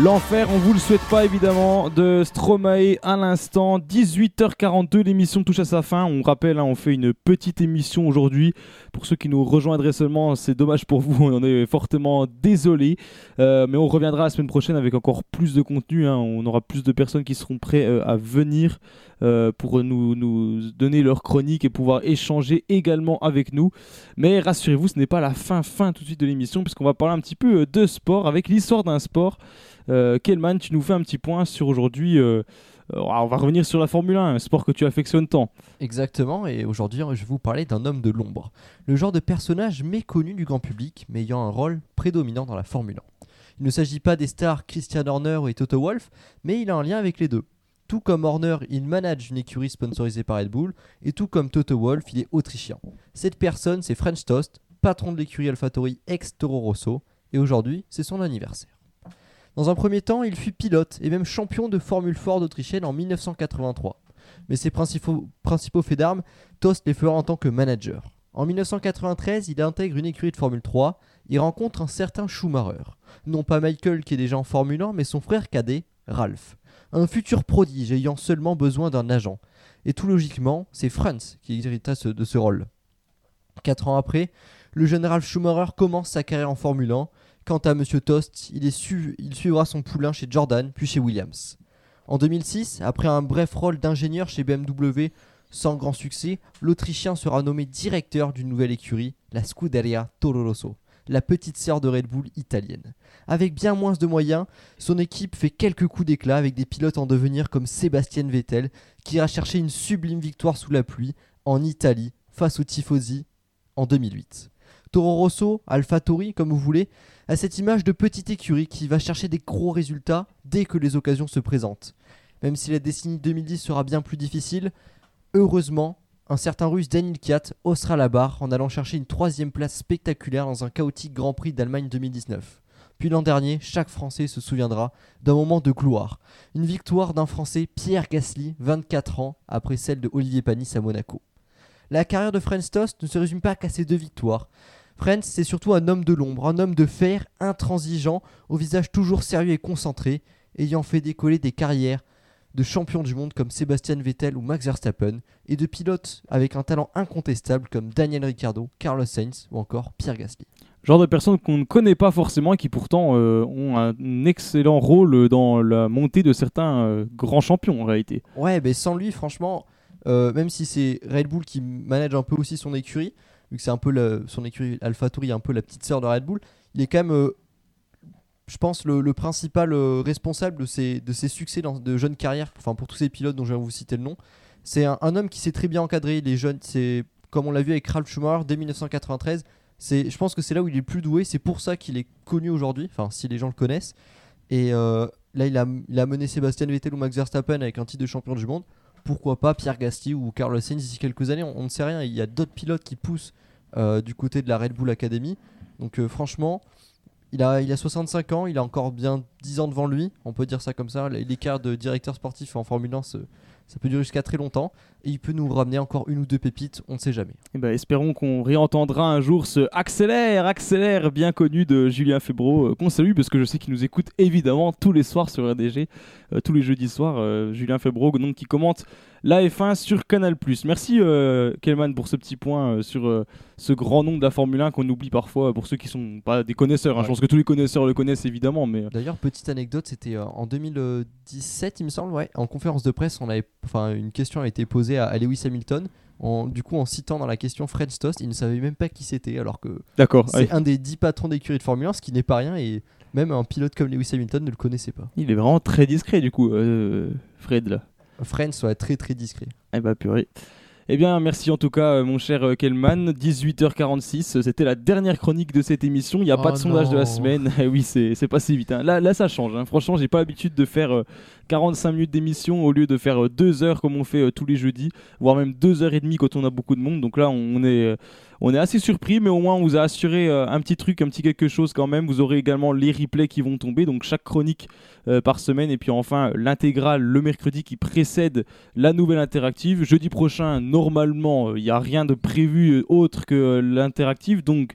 L'enfer, on vous le souhaite pas évidemment, de Stromae à l'instant. 18h42, l'émission touche à sa fin. On rappelle, hein, on fait une petite émission aujourd'hui. Pour ceux qui nous rejoindraient seulement, c'est dommage pour vous, on en est fortement désolé. Euh, mais on reviendra la semaine prochaine avec encore plus de contenu. Hein. On aura plus de personnes qui seront prêtes euh, à venir euh, pour nous, nous donner leur chronique et pouvoir échanger également avec nous. Mais rassurez-vous, ce n'est pas la fin, fin tout de suite de l'émission, puisqu'on va parler un petit peu de sport avec l'histoire d'un sport. Euh, Kelman, tu nous fais un petit point sur aujourd'hui. Euh, euh, on va revenir sur la Formule 1, un sport que tu affectionnes tant. Exactement, et aujourd'hui je vais vous parler d'un homme de l'ombre. Le genre de personnage méconnu du grand public, mais ayant un rôle prédominant dans la Formule 1. Il ne s'agit pas des stars Christian Horner et Toto Wolff, mais il a un lien avec les deux. Tout comme Horner, il manage une écurie sponsorisée par Red Bull, et tout comme Toto Wolff, il est autrichien. Cette personne, c'est French Toast, patron de l'écurie AlphaTauri ex-Toro Rosso, et aujourd'hui, c'est son anniversaire. Dans un premier temps, il fut pilote et même champion de Formule Ford autrichienne en 1983. Mais ses principaux, principaux faits d'armes, Tost les fera en tant que manager. En 1993, il intègre une écurie de Formule 3 et rencontre un certain Schumacher. Non pas Michael qui est déjà en Formule 1, mais son frère cadet, Ralph. Un futur prodige ayant seulement besoin d'un agent. Et tout logiquement, c'est Franz qui hérita de ce rôle. Quatre ans après, le jeune Schumacher commence sa carrière en Formule 1 Quant à Monsieur Tost, il, suivra son poulain chez Jordan, puis chez Williams. En 2006, après un bref rôle d'ingénieur chez BMW sans grand succès, l'Autrichien sera nommé directeur d'une nouvelle écurie, la Scuderia Toro Rosso, la petite sœur de Red Bull italienne. Avec bien moins de moyens, son équipe fait quelques coups d'éclat avec des pilotes en devenir comme Sébastien Vettel, qui ira chercher une sublime victoire sous la pluie en Italie face aux Tifosi en 2008. Toro Rosso, AlphaTauri, comme vous voulez, a cette image de petite écurie qui va chercher des gros résultats dès que les occasions se présentent. Même si la décennie 2010 sera bien plus difficile, heureusement, un certain russe Daniel Kiat haussera la barre en allant chercher une troisième place spectaculaire dans un chaotique Grand Prix d'Allemagne 2019. Puis l'an dernier, chaque Français se souviendra d'un moment de gloire. Une victoire d'un Français, Pierre Gasly, 24 ans, après celle de Olivier Panis à Monaco. La carrière de Franz Tost ne se résume pas qu'à ces deux victoires. Frenz, c'est surtout un homme de l'ombre, un homme de fer, intransigeant, au visage toujours sérieux et concentré, ayant fait décoller des carrières de champions du monde comme Sébastien Vettel ou Max Verstappen, et de pilotes avec un talent incontestable comme Daniel Ricciardo, Carlos Sainz ou encore Pierre Gasly. Genre de personnes qu'on ne connaît pas forcément et qui pourtant euh, ont un excellent rôle dans la montée de certains euh, grands champions en réalité. Ouais, mais sans lui, franchement, euh, même si c'est Red Bull qui manage un peu aussi son écurie, vu que c'est un peu son écurie AlphaTauri, un peu la petite sœur de Red Bull, il est quand même, je pense, le, principal euh, responsable de ses, de ses succès dans de jeunes carrières, enfin pour tous ces pilotes dont je vais vous citer le nom. C'est un, homme qui s'est très bien encadré les jeunes, c'est comme on l'a vu avec Ralph Schumacher dès 1993. C'est, je pense que c'est là où il est le plus doué, c'est pour ça qu'il est connu aujourd'hui, enfin si les gens le connaissent. Et euh, là, il a, il mené Sébastien Vettel ou Max Verstappen avec un titre de champion du monde pourquoi pas Pierre Gasly ou Carlos Sainz d'ici quelques années, on, ne sait rien. Il y a d'autres pilotes qui poussent euh, du côté de la Red Bull Academy. Donc franchement, il a, il a 65 ans, il a encore bien 10 ans devant lui, on peut dire ça comme ça. L'écart de directeur sportif en Formule 1 ça peut durer jusqu'à très longtemps et il peut nous ramener encore une ou deux pépites, on ne sait jamais. Et eh ben, espérons qu'on réentendra un jour ce accélère, accélère bien connu de Julien Febro, euh, qu'on salue parce que je sais qu'il nous écoute évidemment tous les soirs sur RDG, euh, tous les jeudis soirs. Euh, Julien Febro, donc, qui commente la F1 sur Canal+. Merci Kelman pour ce petit point sur ce grand nom de la Formule 1 qu'on oublie parfois pour ceux qui sont pas des connaisseurs. Hein. Je pense que tous les connaisseurs le connaissent évidemment. Mais... D'ailleurs, petite anecdote, c'était en 2017, il me semble, ouais, en conférence de presse, on avait enfin, une question a été posée à, Lewis Hamilton. En, du coup, en citant dans la question Fred Tost, il ne savait même pas qui c'était, alors que c'est un des dix patrons d'écurie de Formule 1, ce qui n'est pas rien, et même un pilote comme Lewis Hamilton ne le connaissait pas. Il est vraiment très discret, du coup, euh, Fred, là. Fred soit très très discret. Eh bah purée. Eh bien, merci en tout cas, euh, mon cher euh, Kelman. 18h46, c'était la dernière chronique de cette émission. Il n'y a pas de oh sondage de la semaine. Eh oui, c'est passé vite. Hein. Là, là, ça change. Hein. Franchement, j'ai pas l'habitude de faire 45 euh, minutes d'émission au lieu de faire 2 heures comme on fait tous les jeudis, voire même 2 heures et demie quand on a beaucoup de monde. Donc là, on est on est assez surpris, mais au moins on vous a assuré euh, un petit truc, un petit quelque chose quand même. Vous aurez également les replays qui vont tomber, donc chaque chronique euh, par semaine, et puis enfin l'intégrale le mercredi qui précède la nouvelle interactive. Jeudi prochain, normalement, il n'y a rien de prévu autre que l'interactive, donc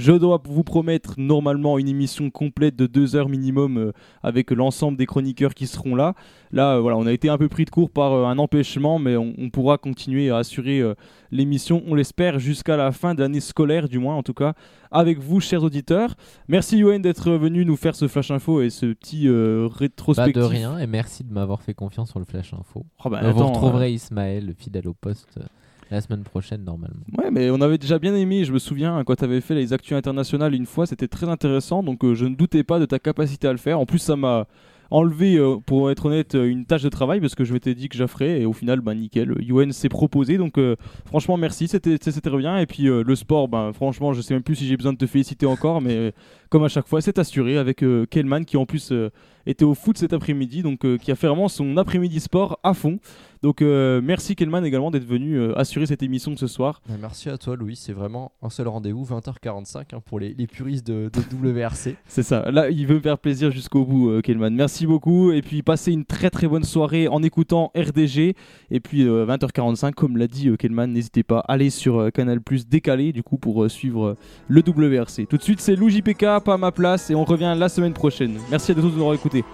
Je dois vous promettre normalement une émission complète de deux heures minimum euh, avec l'ensemble des chroniqueurs qui seront là. Là, euh, voilà, on a été un peu pris de court par euh, un empêchement, mais on, on pourra continuer à assurer l'émission, on l'espère, jusqu'à la fin de l'année scolaire, du moins en tout cas, avec vous, chers auditeurs. Merci Yoann d'être venu nous faire ce flash info et ce petit euh, Pas rétrospectif. de rien et merci de m'avoir fait confiance sur le Flash Info. Oh, bah, vous attends, retrouverez Ismaël, le fidèle au poste, la semaine prochaine normalement. Ouais, mais on avait déjà bien aimé, je me souviens, quand tu avais fait les actus internationales une fois, c'était très intéressant, donc euh, je ne doutais pas de ta capacité à le faire. En plus, ça m'a enlevé, euh, pour être honnête, euh, une tâche de travail, parce que je m'étais dit que je la ferais, et au final, bah nickel, UN s'est proposé, donc euh, franchement, merci, c'était c'était bien. Et puis euh, le sport, ben franchement, je sais même plus si j'ai besoin de te féliciter encore, mais comme à chaque fois, c'est assuré avec Kellman, qui en plus était au foot cet après-midi, donc qui a fait vraiment son après-midi sport à fond. Donc merci Kellman également d'être venu assurer cette émission de ce soir. Bah, merci à toi, Louis. C'est vraiment un seul rendez-vous, 20h45 hein, pour les, les puristes de, de WRC. C'est ça. Là, il veut me faire plaisir jusqu'au bout, euh, Kellman. Merci beaucoup. Et puis, passez une très très bonne soirée en écoutant RDG. Et puis, euh, 20h45, comme l'a dit euh, Kellman, n'hésitez pas à aller sur euh, Canal Plus décalé, du coup, pour euh, suivre euh, le WRC. Tout de suite, c'est Lou JPK, pas à ma place. Et on revient la semaine prochaine. Merci à tous de nous avoir écoutés.